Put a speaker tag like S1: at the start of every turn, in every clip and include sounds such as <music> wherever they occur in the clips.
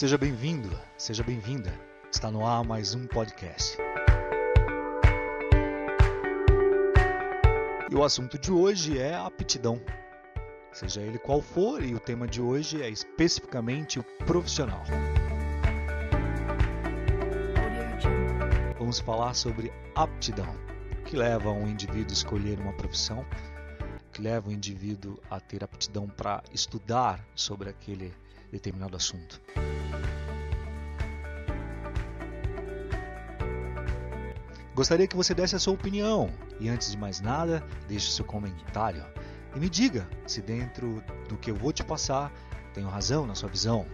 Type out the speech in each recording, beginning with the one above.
S1: Seja bem-vindo, seja bem-vinda. Está no ar mais um podcast. E o assunto de hoje é aptidão. Seja ele qual for, e o tema de hoje é especificamente o profissional. Vamos falar sobre aptidão, que leva um indivíduo a escolher uma profissão, que leva o indivíduo a ter aptidão para estudar sobre aquele determinado assunto. Gostaria que você desse a sua opinião e, antes de mais nada, deixe seu comentário e me diga se, dentro do que eu vou te passar, tenho razão na sua visão.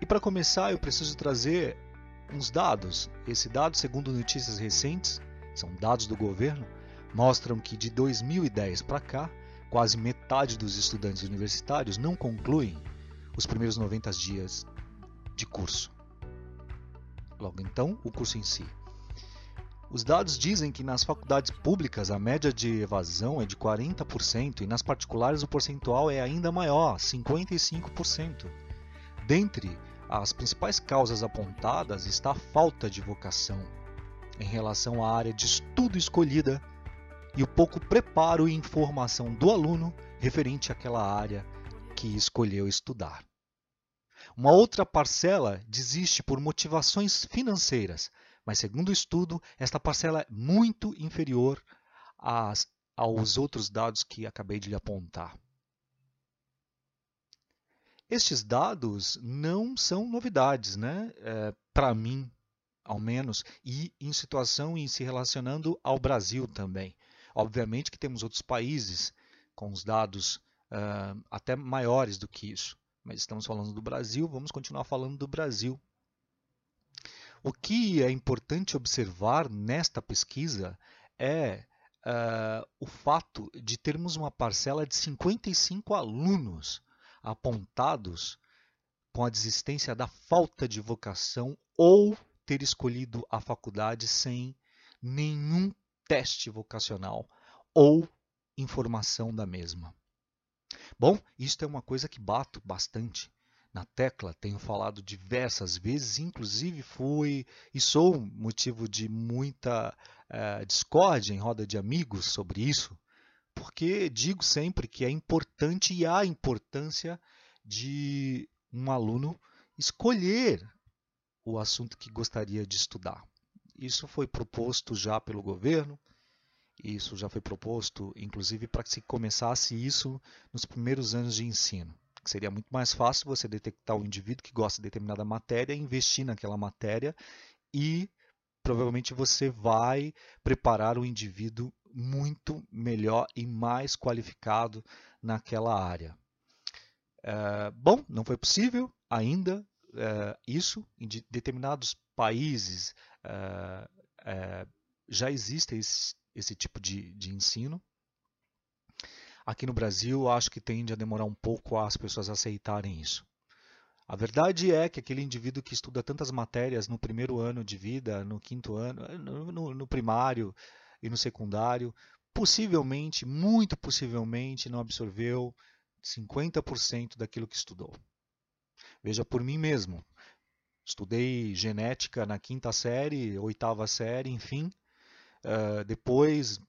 S1: E para começar, eu preciso trazer uns dados. Esse dado, segundo notícias recentes, são dados do governo, mostram que de 2010 para cá, quase metade dos estudantes universitários não concluem os primeiros 90 dias de curso. Logo então, o curso em si. Os dados dizem que nas faculdades públicas a média de evasão é de 40% e nas particulares o percentual é ainda maior, 55%. Dentre as principais causas apontadas está a falta de vocação em relação à área de estudo escolhida e o pouco preparo e informação do aluno referente àquela área que escolheu estudar. Uma outra parcela desiste por motivações financeiras, mas segundo o estudo, esta parcela é muito inferior às, aos outros dados que acabei de lhe apontar. Estes dados não são novidades, né? É, Para mim, ao menos, e em situação em se relacionando ao Brasil também. Obviamente que temos outros países com os dados uh, até maiores do que isso mas estamos falando do Brasil, vamos continuar falando do Brasil. O que é importante observar nesta pesquisa é uh, o fato de termos uma parcela de 55 alunos apontados com a desistência da falta de vocação ou ter escolhido a faculdade sem nenhum teste vocacional ou informação da mesma. Bom, isto é uma coisa que bato bastante na tecla, tenho falado diversas vezes, inclusive fui e sou motivo de muita uh, discórdia em roda de amigos sobre isso, porque digo sempre que é importante e há importância de um aluno escolher o assunto que gostaria de estudar. Isso foi proposto já pelo governo, isso já foi proposto, inclusive, para que se começasse isso nos primeiros anos de ensino. Seria muito mais fácil você detectar o indivíduo que gosta de determinada matéria, investir naquela matéria e provavelmente você vai preparar o indivíduo muito melhor e mais qualificado naquela área. É, bom, não foi possível ainda é, isso. Em de, determinados países é, é já existem esses esse tipo de, de ensino. Aqui no Brasil, acho que tende a demorar um pouco as pessoas aceitarem isso. A verdade é que aquele indivíduo que estuda tantas matérias no primeiro ano de vida, no quinto ano, no, no, no primário e no secundário, possivelmente, muito possivelmente, não absorveu 50% daquilo que estudou. Veja por mim mesmo. Estudei genética na quinta série, oitava série, enfim, Uh, depois,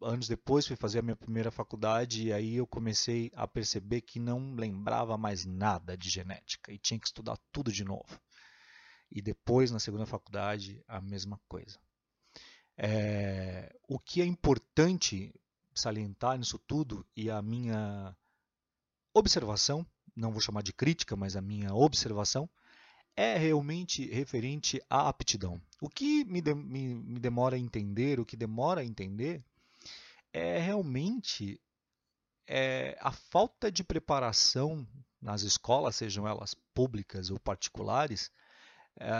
S1: anos depois, fui fazer a minha primeira faculdade e aí eu comecei a perceber que não lembrava mais nada de genética e tinha que estudar tudo de novo. E depois, na segunda faculdade, a mesma coisa. É, o que é importante salientar nisso tudo e a minha observação, não vou chamar de crítica, mas a minha observação, é realmente referente à aptidão. O que me, de, me, me demora a entender, o que demora a entender, é realmente é, a falta de preparação nas escolas, sejam elas públicas ou particulares, é,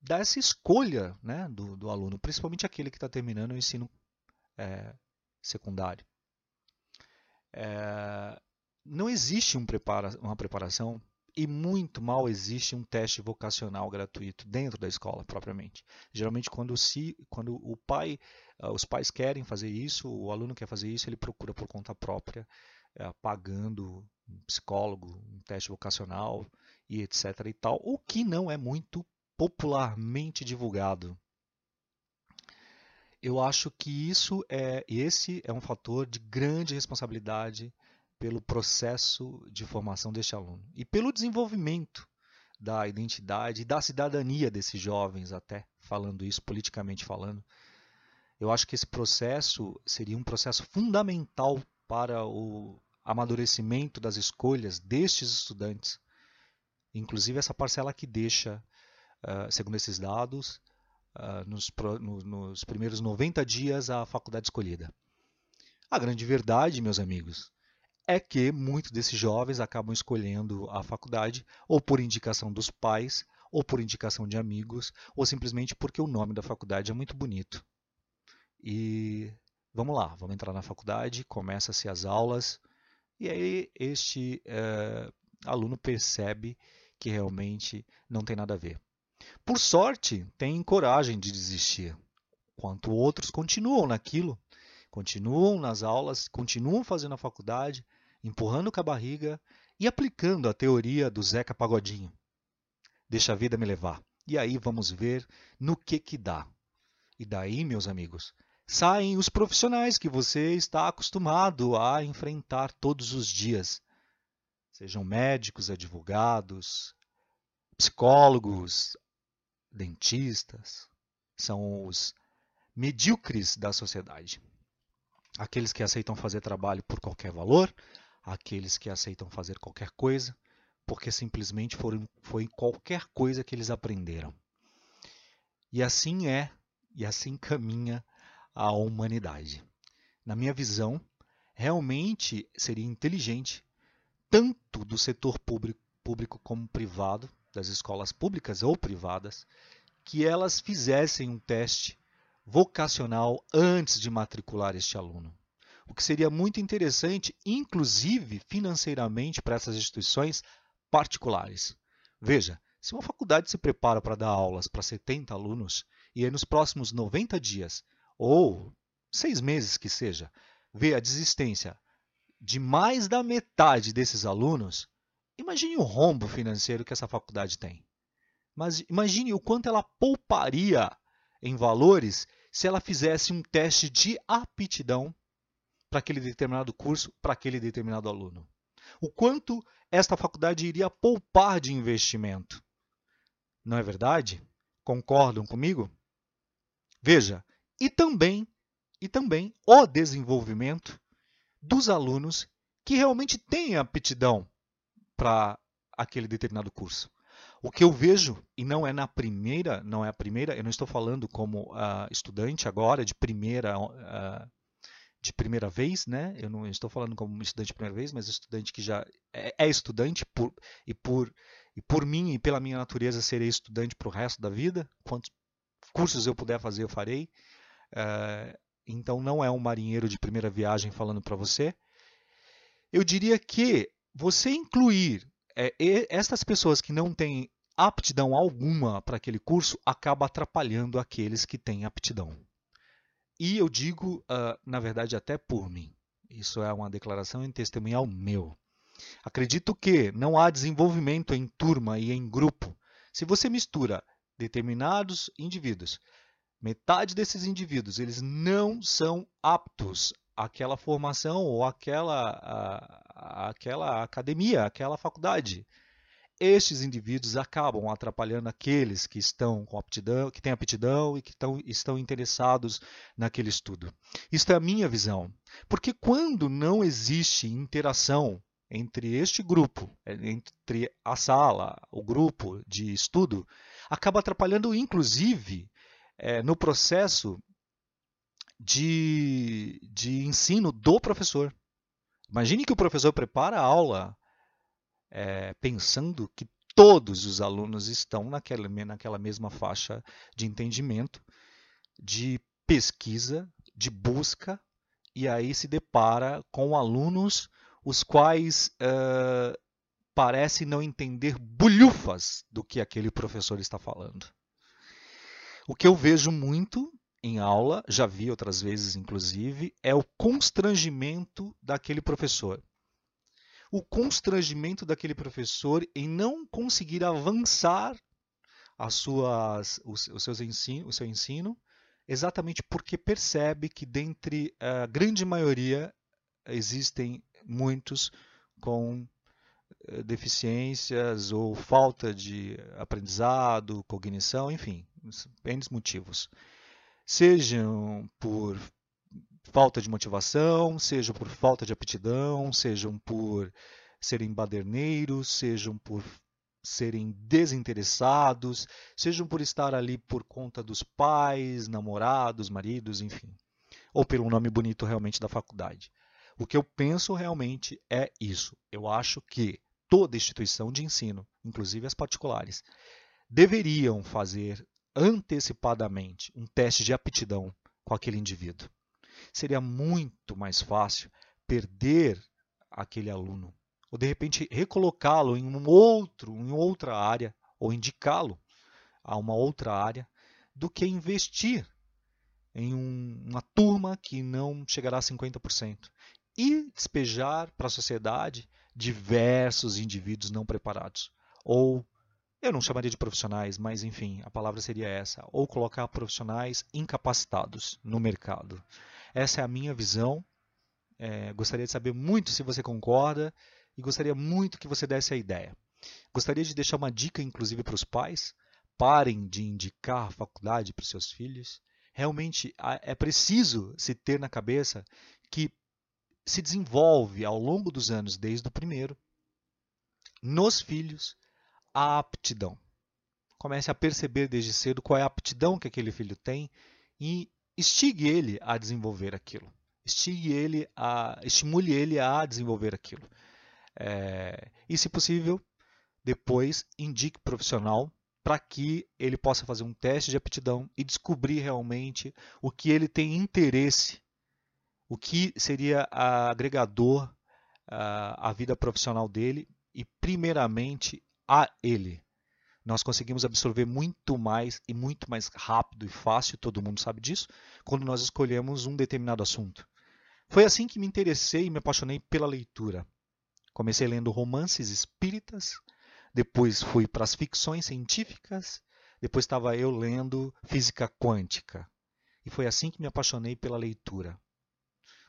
S1: dessa escolha né, do, do, aluno, principalmente aquele que está terminando o ensino é, secundário. É, não existe um prepara, uma preparação e muito mal existe um teste vocacional gratuito dentro da escola propriamente. Geralmente quando, se, quando o pai, uh, os pais querem fazer isso, o aluno quer fazer isso, ele procura por conta própria, uh, pagando um psicólogo, um teste vocacional e etc e tal, o que não é muito popularmente divulgado. Eu acho que isso é esse é um fator de grande responsabilidade pelo processo de formação deste aluno e pelo desenvolvimento da identidade e da cidadania desses jovens até falando isso politicamente falando. Eu acho que esse processo seria um processo fundamental para o amadurecimento das escolhas destes estudantes, inclusive essa parcela que deixa, uh, segundo esses dados, no, nos primeiros 90 dias a faculdade escolhida. A grande verdade, meus amigos, é que muitos desses jovens acabam escolhendo a faculdade ou por indicação dos pais, ou por indicação de amigos, ou simplesmente porque o nome da faculdade é muito bonito. E vamos lá, vamos entrar na faculdade, começa-se as aulas, e aí este é, aluno percebe que realmente não tem nada a ver. Por sorte, tem coragem de desistir, enquanto outros continuam naquilo, continuam nas aulas, continuam fazendo a faculdade, empurrando com a barriga e aplicando a teoria do Zeca Pagodinho. Deixa a vida me levar. E aí vamos ver no que que dá. E daí, meus amigos, saem os profissionais que você está acostumado a enfrentar todos os dias. Sejam médicos, advogados, psicólogos, dentistas, são os medíocres da sociedade. Aqueles que aceitam fazer trabalho por qualquer valor, aqueles que aceitam fazer qualquer coisa, porque simplesmente foram, foi qualquer coisa que eles aprenderam. E assim é, e assim <laughs> caminha à humanidade. Na minha visão, realmente seria inteligente, tanto do setor público, público como privado, das escolas públicas ou privadas, que elas fizessem um teste vocacional antes de matricular este aluno. O que seria muito interessante, inclusive financeiramente, para essas instituições particulares. Veja, se uma faculdade se prepara para dar aulas para 70 alunos e aí nos próximos 90 dias ou seis meses que seja, vê a desistência de mais da metade desses alunos, imagine o rombo financeiro que essa faculdade tem. Mas imagine o quanto ela pouparia em valores se ela fizesse um teste de aptidão para aquele determinado curso, para aquele determinado aluno. O quanto esta faculdade iria poupar de investimento. Não é verdade? Concordam comigo? Veja, e também e também o desenvolvimento dos alunos que realmente têm aptidão para aquele determinado curso. O que eu vejo, e não é na primeira, não é a primeira, eu não estou falando como uh, estudante agora, de primeira, uh, de primeira vez, né? Eu não estou falando como estudante de primeira vez, mas estudante que já é, é estudante por, e por e por mim e pela minha natureza serei estudante para o resto da vida. Quantos cursos eu puder fazer, eu farei. Uh, então não é um marinheiro de primeira viagem falando para você. Eu diria que você incluir é, estas pessoas que não têm aptidão alguma para aquele curso acaba atrapalhando aqueles que têm aptidão. E eu digo, uh, na verdade, até por mim. Isso é uma declaração em testemunhal meu. Acredito que não há desenvolvimento em turma e em grupo se você mistura determinados indivíduos metade desses indivíduos eles não são aptos àquela formação ou àquela, à, àquela academia, àquela faculdade. Estes indivíduos acabam atrapalhando aqueles que estão com aptidão, que têm aptidão e que estão, estão interessados naquele estudo. Isto é a minha visão. Porque quando não existe interação entre este grupo, entre a sala, o grupo de estudo, acaba atrapalhando inclusive é, no processo de, de ensino do professor. Imagine que o professor prepara a aula é, pensando que todos os alunos estão naquela, naquela mesma faixa de entendimento, de pesquisa, de busca, e aí se depara com alunos os quais uh, parecem não entender bulhufas do que aquele professor está falando. O que eu vejo muito em aula, já vi outras vezes inclusive, é o constrangimento daquele professor. O constrangimento daquele professor em não conseguir avançar as suas, os, seus ensino, o seu ensino, exatamente porque percebe que dentre a grande maioria existem muitos com eh, deficiências ou falta de aprendizado, cognição, enfim, N motivos. Sejam por falta de motivação, sejam por falta de aptidão, sejam por serem baderneiros, sejam por serem desinteressados, sejam por estar ali por conta dos pais, namorados, maridos, enfim, ou pelo nome bonito realmente da faculdade. O que eu penso realmente é isso. Eu acho que toda instituição de ensino, inclusive as particulares, deveriam fazer antecipadamente um teste de aptidão com aquele indivíduo. Seria muito mais fácil perder aquele aluno ou de repente recolocá-lo em um outro, em outra área ou indicá-lo a uma outra área do que investir em um, uma turma que não chegará a 50% e despejar para a sociedade diversos indivíduos não preparados ou eu não chamaria de profissionais, mas enfim, a palavra seria essa, ou colocar profissionais incapacitados no mercado. Essa é a minha visão. É, gostaria de saber muito se você concorda e gostaria muito que você desse a ideia. Gostaria de deixar uma dica, inclusive, para os pais: parem de indicar a faculdade para os seus filhos. Realmente é preciso se ter na cabeça que se desenvolve ao longo dos anos, desde o primeiro, nos filhos, a aptidão. Comece a perceber desde cedo qual é a aptidão que aquele filho tem e estigue ele a desenvolver aquilo. Estigue ele a, estimule ele a desenvolver aquilo. É, e, se possível, depois indique profissional para que ele possa fazer um teste de aptidão e descobrir realmente o que ele tem interesse, o que seria agregador à vida profissional dele e, primeiramente, a ele. Nós conseguimos absorver muito mais e muito mais rápido e fácil, todo mundo sabe disso, quando nós escolhemos um determinado assunto. Foi assim que me interessei e me apaixonei pela leitura. Comecei lendo romances espíritas, depois fui para as ficções científicas, depois estava eu lendo física quântica. E foi assim que me apaixonei pela leitura.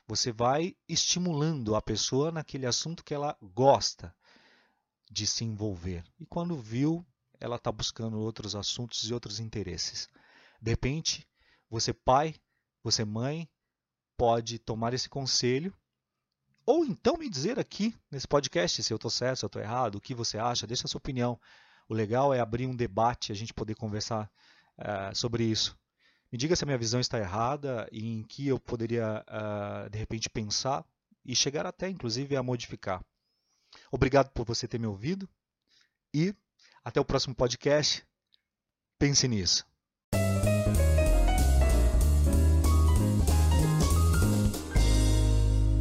S1: Você vai estimulando a pessoa naquele assunto que ela gosta de se envolver. E quando viu, ela está buscando outros assuntos e outros interesses. De repente, você pai, você mãe, pode tomar esse conselho ou então me dizer aqui nesse podcast se eu estou certo, se eu estou errado, o que você acha, deixa a sua opinião. O legal é abrir um debate, a gente poder conversar uh, sobre isso. Me diga se a minha visão está errada e em que eu poderia, uh, de repente, pensar e chegar até, inclusive, a modificar. Obrigado por você ter me ouvido e até o próximo podcast. Pense nisso.